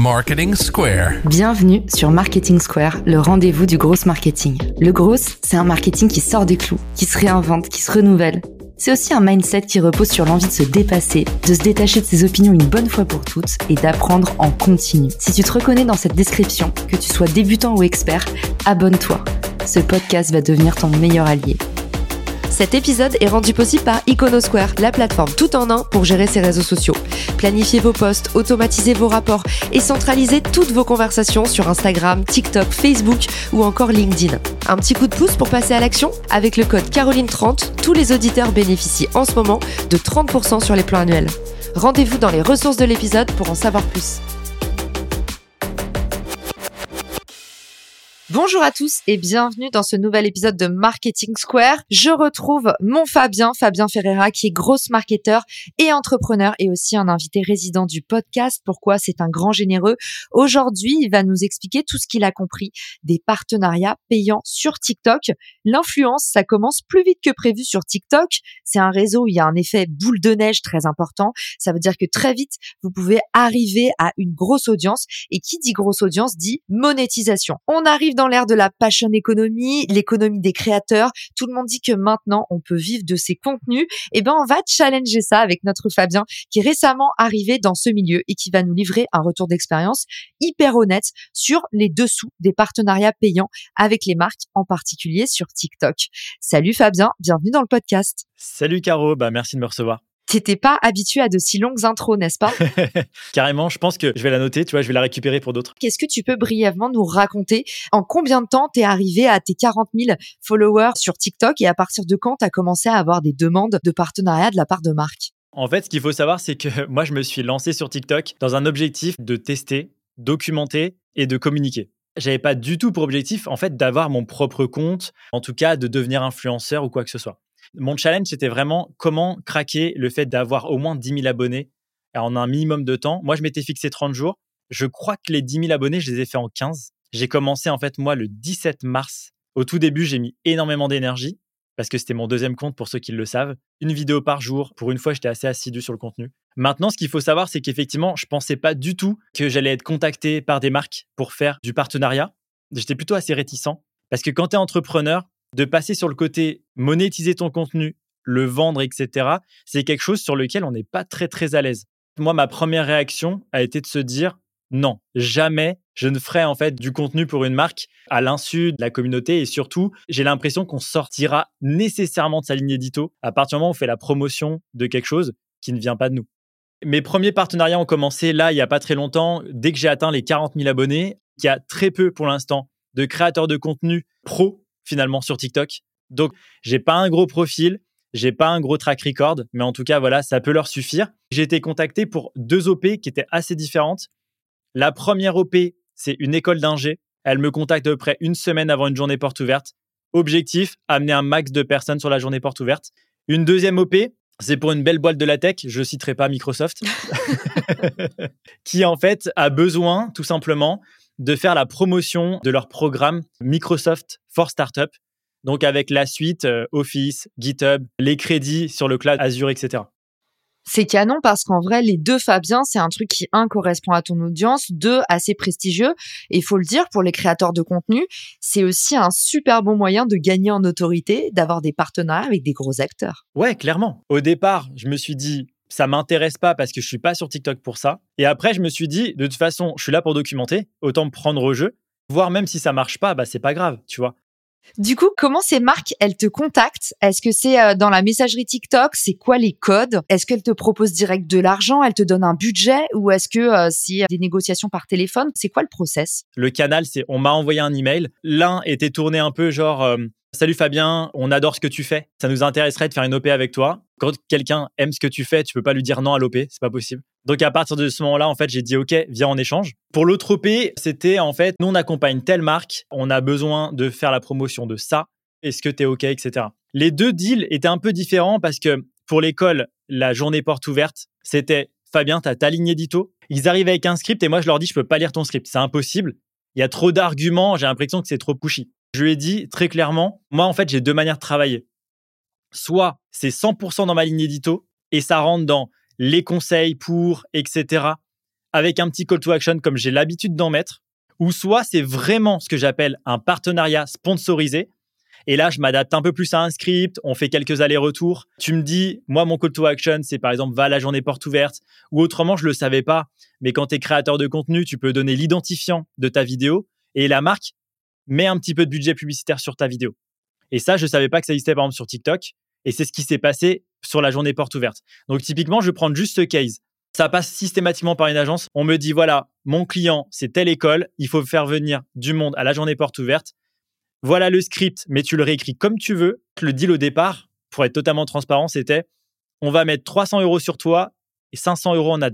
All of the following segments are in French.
Marketing Square. Bienvenue sur Marketing Square, le rendez-vous du gros marketing. Le gros, c'est un marketing qui sort des clous, qui se réinvente, qui se renouvelle. C'est aussi un mindset qui repose sur l'envie de se dépasser, de se détacher de ses opinions une bonne fois pour toutes et d'apprendre en continu. Si tu te reconnais dans cette description, que tu sois débutant ou expert, abonne-toi. Ce podcast va devenir ton meilleur allié. Cet épisode est rendu possible par Iconosquare, la plateforme tout en un pour gérer ses réseaux sociaux. Planifiez vos posts, automatisez vos rapports et centralisez toutes vos conversations sur Instagram, TikTok, Facebook ou encore LinkedIn. Un petit coup de pouce pour passer à l'action? Avec le code Caroline30, tous les auditeurs bénéficient en ce moment de 30% sur les plans annuels. Rendez-vous dans les ressources de l'épisode pour en savoir plus. Bonjour à tous et bienvenue dans ce nouvel épisode de Marketing Square. Je retrouve mon Fabien, Fabien Ferreira, qui est grosse marketeur et entrepreneur et aussi un invité résident du podcast. Pourquoi? C'est un grand généreux. Aujourd'hui, il va nous expliquer tout ce qu'il a compris des partenariats payants sur TikTok. L'influence, ça commence plus vite que prévu sur TikTok. C'est un réseau où il y a un effet boule de neige très important. Ça veut dire que très vite, vous pouvez arriver à une grosse audience et qui dit grosse audience dit monétisation. On arrive dans l'ère de la passion économie, l'économie des créateurs. Tout le monde dit que maintenant on peut vivre de ses contenus. Et eh ben on va challenger ça avec notre Fabien qui est récemment arrivé dans ce milieu et qui va nous livrer un retour d'expérience hyper honnête sur les dessous des partenariats payants avec les marques, en particulier sur TikTok. Salut Fabien, bienvenue dans le podcast. Salut Caro, bah merci de me recevoir t'étais pas habitué à de si longues intros, n'est-ce pas Carrément, je pense que je vais la noter, tu vois, je vais la récupérer pour d'autres. Qu'est-ce que tu peux brièvement nous raconter En combien de temps t'es arrivé à tes 40 000 followers sur TikTok et à partir de quand t'as commencé à avoir des demandes de partenariat de la part de marques En fait, ce qu'il faut savoir, c'est que moi, je me suis lancé sur TikTok dans un objectif de tester, documenter et de communiquer j'avais pas du tout pour objectif en fait d'avoir mon propre compte, en tout cas de devenir influenceur ou quoi que ce soit. Mon challenge, c'était vraiment comment craquer le fait d'avoir au moins 10 000 abonnés en un minimum de temps. Moi, je m'étais fixé 30 jours. Je crois que les 10 000 abonnés, je les ai fait en 15. J'ai commencé, en fait, moi, le 17 mars. Au tout début, j'ai mis énormément d'énergie parce que c'était mon deuxième compte pour ceux qui le savent. Une vidéo par jour. Pour une fois, j'étais assez assidu sur le contenu. Maintenant, ce qu'il faut savoir, c'est qu'effectivement, je pensais pas du tout que j'allais être contacté par des marques pour faire du partenariat. J'étais plutôt assez réticent parce que quand tu es entrepreneur, de passer sur le côté monétiser ton contenu, le vendre, etc., c'est quelque chose sur lequel on n'est pas très très à l'aise. Moi, ma première réaction a été de se dire non, jamais je ne ferai en fait du contenu pour une marque à l'insu de la communauté et surtout, j'ai l'impression qu'on sortira nécessairement de sa ligne édito à partir du moment où on fait la promotion de quelque chose qui ne vient pas de nous. Mes premiers partenariats ont commencé là, il n'y a pas très longtemps, dès que j'ai atteint les 40 000 abonnés, il y a très peu pour l'instant de créateurs de contenu pro finalement sur TikTok. Donc, j'ai pas un gros profil, j'ai pas un gros track record, mais en tout cas, voilà, ça peut leur suffire. J'ai été contacté pour deux OP qui étaient assez différentes. La première OP, c'est une école d'ingé. Elle me contacte à peu près une semaine avant une journée porte ouverte. Objectif, amener un max de personnes sur la journée porte ouverte. Une deuxième OP, c'est pour une belle boîte de la tech, je citerai pas Microsoft, qui en fait a besoin tout simplement de faire la promotion de leur programme Microsoft for Startup. Donc avec la suite euh, Office, GitHub, les crédits sur le cloud Azure, etc. C'est canon parce qu'en vrai, les deux Fabien, c'est un truc qui, un, correspond à ton audience, deux, assez prestigieux. Et il faut le dire, pour les créateurs de contenu, c'est aussi un super bon moyen de gagner en autorité, d'avoir des partenariats avec des gros acteurs. Ouais, clairement. Au départ, je me suis dit, ça m'intéresse pas parce que je suis pas sur TikTok pour ça. Et après, je me suis dit, de toute façon, je suis là pour documenter, autant me prendre au jeu. Voir même si ça marche pas, bah c'est pas grave, tu vois. Du coup, comment ces marques, elles te contactent? Est-ce que c'est euh, dans la messagerie TikTok? C'est quoi les codes? Est-ce qu'elles te proposent direct de l'argent? Elles te donnent un budget? Ou est-ce que euh, c'est des négociations par téléphone? C'est quoi le process? Le canal, c'est on m'a envoyé un email. L'un était tourné un peu genre euh, Salut Fabien, on adore ce que tu fais. Ça nous intéresserait de faire une OP avec toi. Quand quelqu'un aime ce que tu fais, tu peux pas lui dire non à l'OP, c'est pas possible. Donc à partir de ce moment-là, en fait, j'ai dit OK, viens en échange. Pour l'autre OP, c'était en fait, nous on accompagne telle marque, on a besoin de faire la promotion de ça. Est-ce que tu es OK, etc. Les deux deals étaient un peu différents parce que pour l'école, la journée porte ouverte, c'était Fabien, tu as ta ligne édito. Ils arrivent avec un script et moi je leur dis je peux pas lire ton script, c'est impossible. Il y a trop d'arguments, j'ai l'impression que c'est trop pushy. Je lui ai dit très clairement, moi en fait j'ai deux manières de travailler. Soit c'est 100% dans ma ligne édito et ça rentre dans les conseils pour, etc. avec un petit call to action comme j'ai l'habitude d'en mettre, ou soit c'est vraiment ce que j'appelle un partenariat sponsorisé. Et là, je m'adapte un peu plus à un script, on fait quelques allers-retours. Tu me dis, moi, mon call to action, c'est par exemple, va à la journée porte ouverte, ou autrement, je le savais pas. Mais quand tu es créateur de contenu, tu peux donner l'identifiant de ta vidéo et la marque met un petit peu de budget publicitaire sur ta vidéo. Et ça, je savais pas que ça existait par exemple sur TikTok. Et c'est ce qui s'est passé sur la journée porte ouverte. Donc typiquement, je vais prendre juste ce case. Ça passe systématiquement par une agence. On me dit, voilà, mon client, c'est telle école, il faut faire venir du monde à la journée porte ouverte. Voilà le script, mais tu le réécris comme tu veux. Le deal au départ, pour être totalement transparent, c'était, on va mettre 300 euros sur toi et 500 euros en ads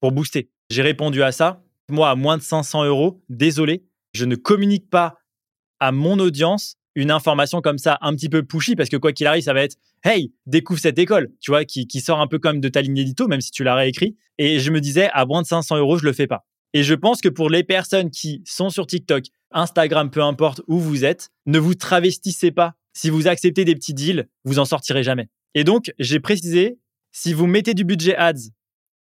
pour booster. J'ai répondu à ça. Moi, à moins de 500 euros, désolé, je ne communique pas à mon audience une information comme ça un petit peu pushy parce que quoi qu'il arrive, ça va être Hey, découvre cette école, tu vois, qui, sort un peu comme de ta ligne édito, même si tu l'as réécrit. Et je me disais, à moins de 500 euros, je le fais pas. Et je pense que pour les personnes qui sont sur TikTok, Instagram, peu importe où vous êtes, ne vous travestissez pas. Si vous acceptez des petits deals, vous en sortirez jamais. Et donc, j'ai précisé, si vous mettez du budget ads,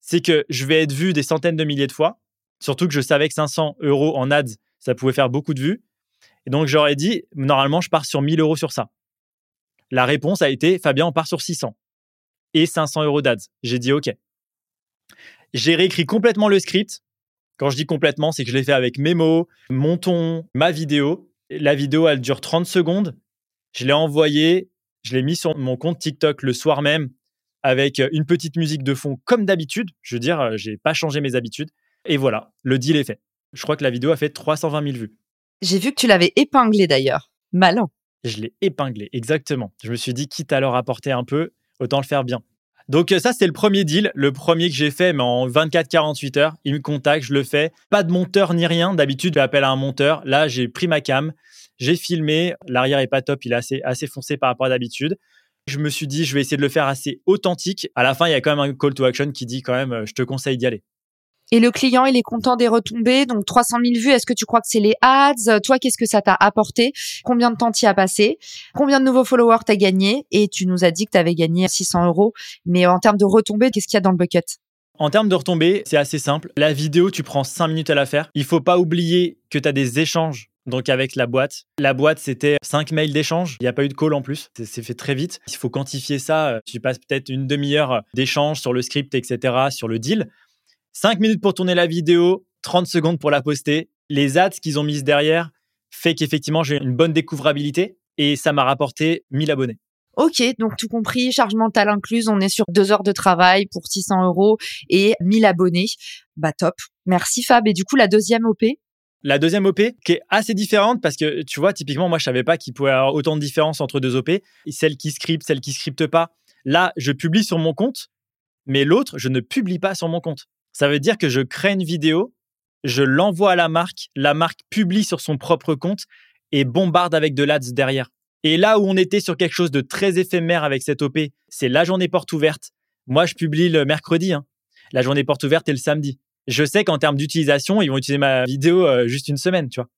c'est que je vais être vu des centaines de milliers de fois. Surtout que je savais que 500 euros en ads, ça pouvait faire beaucoup de vues. Et donc, j'aurais dit, normalement, je pars sur 1000 euros sur ça. La réponse a été, Fabien, on part sur 600 et 500 euros d'ads. J'ai dit OK. J'ai réécrit complètement le script. Quand je dis complètement, c'est que je l'ai fait avec mes mots, mon ton, ma vidéo. La vidéo, elle dure 30 secondes. Je l'ai envoyée, je l'ai mis sur mon compte TikTok le soir même avec une petite musique de fond comme d'habitude. Je veux dire, j'ai pas changé mes habitudes. Et voilà, le deal est fait. Je crois que la vidéo a fait 320 000 vues. J'ai vu que tu l'avais épinglé d'ailleurs. Malin. Je l'ai épinglé, exactement. Je me suis dit, quitte à leur apporter un peu, autant le faire bien. Donc ça, c'est le premier deal, le premier que j'ai fait, mais en 24-48 heures. Il me contacte, je le fais. Pas de monteur ni rien. D'habitude, je l'appelle à un monteur. Là, j'ai pris ma cam, j'ai filmé. L'arrière est pas top, il est assez, assez foncé par rapport à d'habitude. Je me suis dit, je vais essayer de le faire assez authentique. À la fin, il y a quand même un call to action qui dit quand même, je te conseille d'y aller. Et le client, il est content des retombées. Donc 300 000 vues, est-ce que tu crois que c'est les ads? Toi, qu'est-ce que ça t'a apporté? Combien de temps t'y as passé? Combien de nouveaux followers t'as gagné? Et tu nous as dit que t'avais gagné 600 euros. Mais en termes de retombées, qu'est-ce qu'il y a dans le bucket? En termes de retombées, c'est assez simple. La vidéo, tu prends 5 minutes à la faire. Il faut pas oublier que tu des échanges donc avec la boîte. La boîte, c'était 5 mails d'échange. Il n'y a pas eu de call en plus. C'est fait très vite. Il faut quantifier ça. Tu passes peut-être une demi-heure d'échange sur le script, etc., sur le deal. 5 minutes pour tourner la vidéo, 30 secondes pour la poster. Les ads qu'ils ont mises derrière fait qu'effectivement, j'ai une bonne découvrabilité et ça m'a rapporté 1000 abonnés. Ok, donc tout compris, charge mentale incluse, on est sur deux heures de travail pour 600 euros et 1000 abonnés. Bah top. Merci Fab. Et du coup, la deuxième OP la deuxième OP, qui est assez différente parce que tu vois, typiquement, moi, je savais pas qu'il pouvait y avoir autant de différence entre deux OP. Celle qui script, celle qui scripte pas. Là, je publie sur mon compte, mais l'autre, je ne publie pas sur mon compte. Ça veut dire que je crée une vidéo, je l'envoie à la marque, la marque publie sur son propre compte et bombarde avec de l'ads derrière. Et là où on était sur quelque chose de très éphémère avec cette OP, c'est la journée porte ouverte. Moi, je publie le mercredi. Hein. La journée porte ouverte est le samedi. Je sais qu'en termes d'utilisation, ils vont utiliser ma vidéo euh, juste une semaine, tu vois.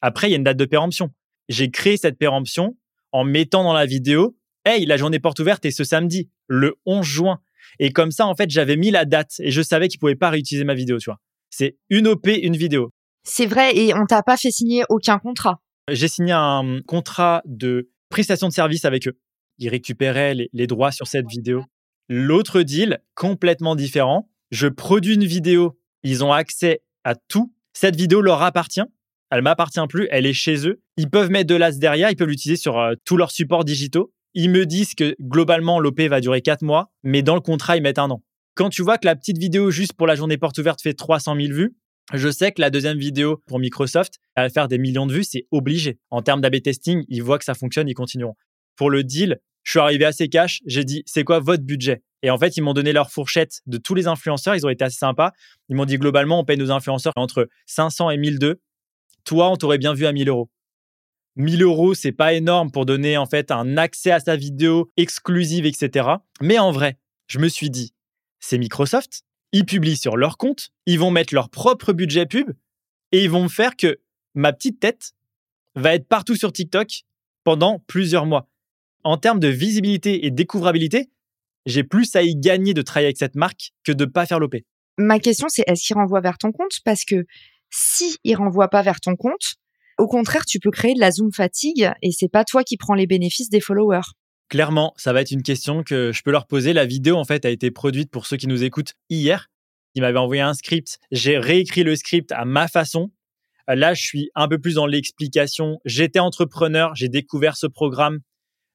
Après, il y a une date de péremption. J'ai créé cette péremption en mettant dans la vidéo, hey, la journée porte ouverte est ce samedi, le 11 juin. Et comme ça, en fait, j'avais mis la date et je savais qu'ils pouvaient pas réutiliser ma vidéo, tu vois. C'est une OP, une vidéo. C'est vrai, et on t'a pas fait signer aucun contrat. J'ai signé un contrat de prestation de service avec eux. Ils récupéraient les, droits sur cette vidéo. L'autre deal, complètement différent. Je produis une vidéo. Ils ont accès à tout. Cette vidéo leur appartient. Elle m'appartient plus. Elle est chez eux. Ils peuvent mettre de l'as derrière. Ils peuvent l'utiliser sur euh, tous leurs supports digitaux. Ils me disent que globalement, l'OP va durer 4 mois, mais dans le contrat, ils mettent un an. Quand tu vois que la petite vidéo juste pour la journée porte ouverte fait 300 000 vues, je sais que la deuxième vidéo pour Microsoft, elle va faire des millions de vues, c'est obligé. En termes d'AB testing, ils voient que ça fonctionne, ils continueront. Pour le deal, je suis arrivé assez cash, j'ai dit, c'est quoi votre budget? Et en fait, ils m'ont donné leur fourchette de tous les influenceurs, ils ont été assez sympas. Ils m'ont dit, globalement, on paye nos influenceurs entre 500 et 1002. Toi, on t'aurait bien vu à 1000 euros. 1000 euros, c'est pas énorme pour donner en fait un accès à sa vidéo exclusive, etc. Mais en vrai, je me suis dit, c'est Microsoft, ils publient sur leur compte, ils vont mettre leur propre budget pub et ils vont faire que ma petite tête va être partout sur TikTok pendant plusieurs mois. En termes de visibilité et découvrabilité, j'ai plus à y gagner de travailler avec cette marque que de ne pas faire l'OP. Ma question, c'est est-ce qu'il renvoie vers ton compte? Parce que si il renvoie pas vers ton compte, au contraire, tu peux créer de la zoom fatigue et c'est pas toi qui prends les bénéfices des followers. Clairement, ça va être une question que je peux leur poser. La vidéo, en fait, a été produite pour ceux qui nous écoutent hier. Ils m'avaient envoyé un script. J'ai réécrit le script à ma façon. Là, je suis un peu plus dans l'explication. J'étais entrepreneur, j'ai découvert ce programme.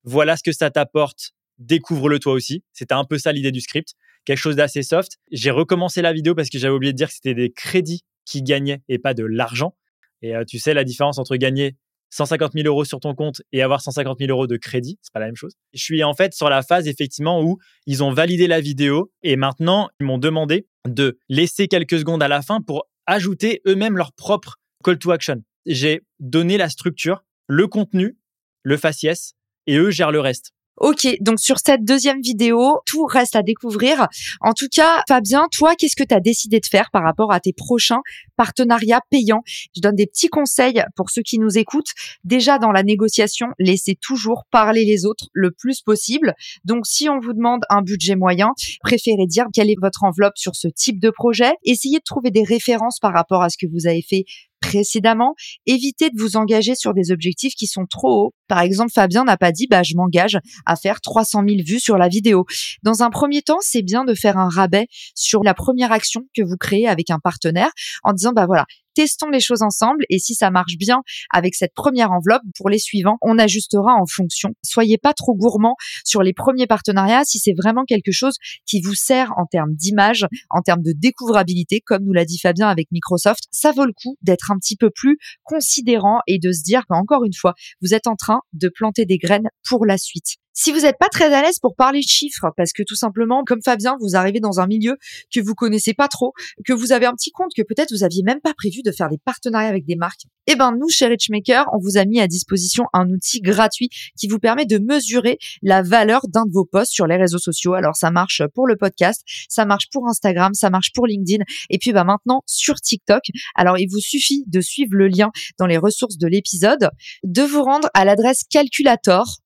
Voilà ce que ça t'apporte. Découvre-le toi aussi. C'était un peu ça l'idée du script. Quelque chose d'assez soft. J'ai recommencé la vidéo parce que j'avais oublié de dire que c'était des crédits qui gagnaient et pas de l'argent. Et euh, tu sais la différence entre gagner 150 000 euros sur ton compte et avoir 150 000 euros de crédit, c'est pas la même chose. Je suis en fait sur la phase effectivement où ils ont validé la vidéo et maintenant ils m'ont demandé de laisser quelques secondes à la fin pour ajouter eux-mêmes leur propre call to action. J'ai donné la structure, le contenu, le faciès et eux gèrent le reste. Ok, donc sur cette deuxième vidéo, tout reste à découvrir. En tout cas, Fabien, toi, qu'est-ce que tu as décidé de faire par rapport à tes prochains partenariats payants? Je donne des petits conseils pour ceux qui nous écoutent. Déjà, dans la négociation, laissez toujours parler les autres le plus possible. Donc, si on vous demande un budget moyen, préférez dire quelle est votre enveloppe sur ce type de projet. Essayez de trouver des références par rapport à ce que vous avez fait précédemment. Évitez de vous engager sur des objectifs qui sont trop hauts. Par exemple, Fabien n'a pas dit, bah, je m'engage à faire 300 000 vues sur la vidéo. Dans un premier temps, c'est bien de faire un rabais sur la première action que vous créez avec un partenaire en disant, bah voilà, testons les choses ensemble et si ça marche bien avec cette première enveloppe, pour les suivants, on ajustera en fonction. Soyez pas trop gourmand sur les premiers partenariats si c'est vraiment quelque chose qui vous sert en termes d'image, en termes de découvrabilité, comme nous l'a dit Fabien avec Microsoft. Ça vaut le coup d'être un petit peu plus considérant et de se dire qu'encore une fois, vous êtes en train de planter des graines pour la suite. Si vous n'êtes pas très à l'aise pour parler de chiffres, parce que tout simplement, comme Fabien, vous arrivez dans un milieu que vous connaissez pas trop, que vous avez un petit compte, que peut-être vous aviez même pas prévu de faire des partenariats avec des marques, eh ben nous, chez Richmaker, on vous a mis à disposition un outil gratuit qui vous permet de mesurer la valeur d'un de vos posts sur les réseaux sociaux. Alors ça marche pour le podcast, ça marche pour Instagram, ça marche pour LinkedIn, et puis bah maintenant sur TikTok. Alors il vous suffit de suivre le lien dans les ressources de l'épisode, de vous rendre à l'adresse calculator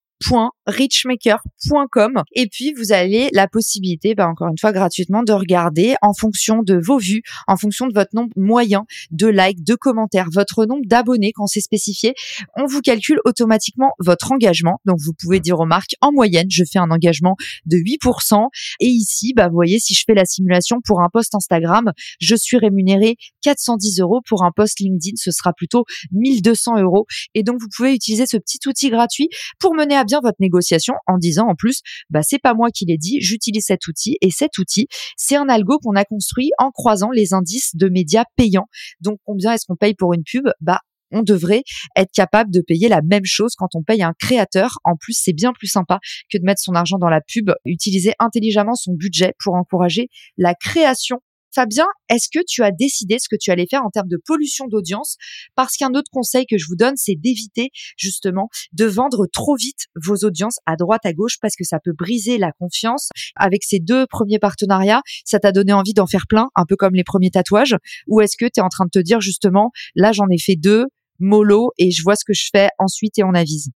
richmaker.com et puis vous avez la possibilité, bah, encore une fois gratuitement, de regarder en fonction de vos vues, en fonction de votre nombre moyen de likes, de commentaires, votre nombre d'abonnés quand c'est spécifié, on vous calcule automatiquement votre engagement. Donc vous pouvez dire aux marques, en moyenne, je fais un engagement de 8%. Et ici, bah, vous voyez, si je fais la simulation pour un post Instagram, je suis rémunéré 410 euros. Pour un post LinkedIn, ce sera plutôt 1200 euros. Et donc vous pouvez utiliser ce petit outil gratuit pour mener à bien votre négociation en disant en plus, bah c'est pas moi qui l'ai dit, j'utilise cet outil et cet outil, c'est un algo qu'on a construit en croisant les indices de médias payants. Donc combien est-ce qu'on paye pour une pub? Bah on devrait être capable de payer la même chose quand on paye un créateur. En plus, c'est bien plus sympa que de mettre son argent dans la pub, utiliser intelligemment son budget pour encourager la création Fabien, est-ce que tu as décidé ce que tu allais faire en termes de pollution d'audience? Parce qu'un autre conseil que je vous donne, c'est d'éviter justement de vendre trop vite vos audiences à droite, à gauche, parce que ça peut briser la confiance. Avec ces deux premiers partenariats, ça t'a donné envie d'en faire plein, un peu comme les premiers tatouages? Ou est-ce que tu es en train de te dire justement, là j'en ai fait deux, mollo, et je vois ce que je fais ensuite et on avise?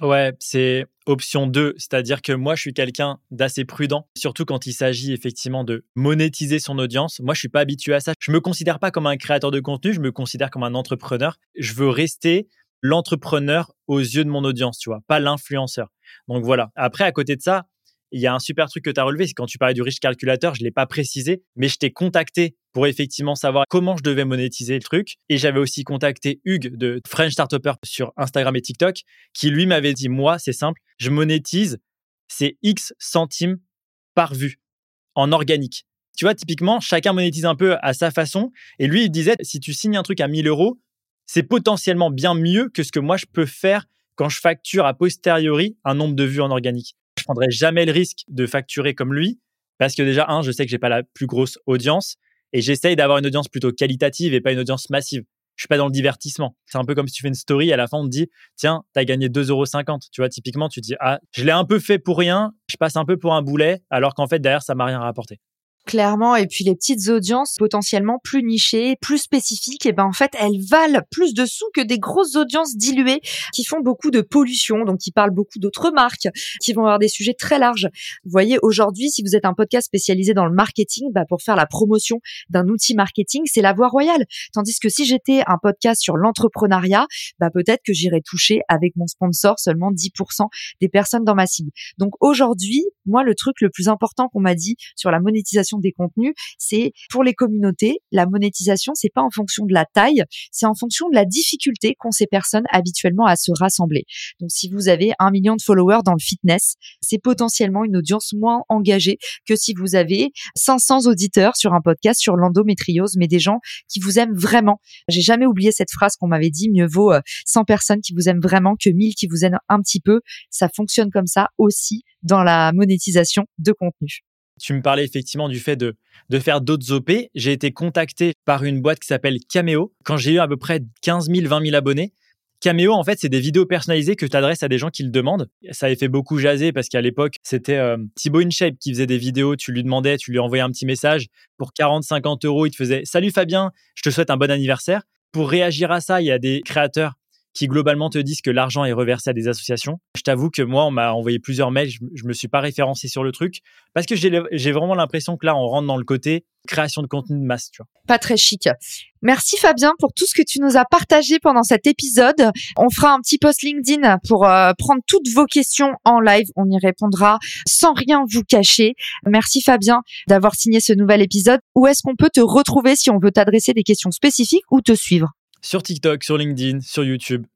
Ouais, c'est option 2, c'est-à-dire que moi, je suis quelqu'un d'assez prudent, surtout quand il s'agit effectivement de monétiser son audience. Moi, je suis pas habitué à ça. Je me considère pas comme un créateur de contenu, je me considère comme un entrepreneur. Je veux rester l'entrepreneur aux yeux de mon audience, tu vois, pas l'influenceur. Donc voilà. Après, à côté de ça, il y a un super truc que tu as relevé, c'est quand tu parlais du riche calculateur, je ne l'ai pas précisé, mais je t'ai contacté pour effectivement savoir comment je devais monétiser le truc. Et j'avais aussi contacté Hugues de French Startupper sur Instagram et TikTok, qui lui m'avait dit, moi, c'est simple, je monétise, c'est X centimes par vue en organique. Tu vois, typiquement, chacun monétise un peu à sa façon. Et lui, il disait, si tu signes un truc à 1000 euros, c'est potentiellement bien mieux que ce que moi, je peux faire quand je facture a posteriori un nombre de vues en organique je prendrais jamais le risque de facturer comme lui parce que déjà, un, je sais que j'ai pas la plus grosse audience et j'essaye d'avoir une audience plutôt qualitative et pas une audience massive. Je suis pas dans le divertissement. C'est un peu comme si tu fais une story, à la fin, on te dit, tiens, tu as gagné 2,50 euros. Tu vois, typiquement, tu te dis, ah, je l'ai un peu fait pour rien, je passe un peu pour un boulet, alors qu'en fait, derrière, ça m'a rien rapporté. Clairement, et puis les petites audiences potentiellement plus nichées, plus spécifiques, et ben en fait elles valent plus de sous que des grosses audiences diluées qui font beaucoup de pollution, donc qui parlent beaucoup d'autres marques, qui vont avoir des sujets très larges. Vous voyez, aujourd'hui, si vous êtes un podcast spécialisé dans le marketing, bah pour faire la promotion d'un outil marketing, c'est la voie royale. Tandis que si j'étais un podcast sur l'entrepreneuriat, bah peut-être que j'irais toucher avec mon sponsor seulement 10% des personnes dans ma cible. Donc aujourd'hui, moi le truc le plus important qu'on m'a dit sur la monétisation des contenus, c'est pour les communautés, la monétisation, c'est pas en fonction de la taille, c'est en fonction de la difficulté qu'ont ces personnes habituellement à se rassembler. Donc si vous avez un million de followers dans le fitness, c'est potentiellement une audience moins engagée que si vous avez 500 auditeurs sur un podcast sur l'endométriose, mais des gens qui vous aiment vraiment. J'ai jamais oublié cette phrase qu'on m'avait dit, mieux vaut 100 euh, personnes qui vous aiment vraiment que 1000 qui vous aiment un petit peu. Ça fonctionne comme ça aussi dans la monétisation de contenu. Tu me parlais effectivement du fait de, de faire d'autres OP. J'ai été contacté par une boîte qui s'appelle Cameo quand j'ai eu à peu près 15 000, 20 000 abonnés. Cameo, en fait, c'est des vidéos personnalisées que tu adresses à des gens qui le demandent. Ça avait fait beaucoup jaser parce qu'à l'époque, c'était euh, Thibaut InShape qui faisait des vidéos. Tu lui demandais, tu lui envoyais un petit message. Pour 40, 50 euros, il te faisait Salut Fabien, je te souhaite un bon anniversaire. Pour réagir à ça, il y a des créateurs qui globalement te disent que l'argent est reversé à des associations. Je t'avoue que moi, on m'a envoyé plusieurs mails, je, ne me suis pas référencé sur le truc parce que j'ai vraiment l'impression que là, on rentre dans le côté création de contenu de masse, tu vois. Pas très chic. Merci Fabien pour tout ce que tu nous as partagé pendant cet épisode. On fera un petit post LinkedIn pour euh, prendre toutes vos questions en live. On y répondra sans rien vous cacher. Merci Fabien d'avoir signé ce nouvel épisode. Où est-ce qu'on peut te retrouver si on veut t'adresser des questions spécifiques ou te suivre? Sur TikTok, sur LinkedIn, sur YouTube,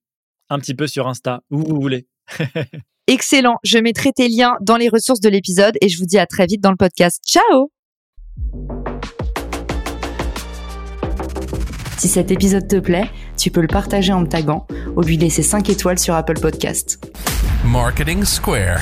un petit peu sur Insta, où vous voulez. Excellent. Je mettrai tes liens dans les ressources de l'épisode et je vous dis à très vite dans le podcast. Ciao Si cet épisode te plaît, tu peux le partager en me taguant ou lui laisser 5 étoiles sur Apple Podcast. Marketing Square.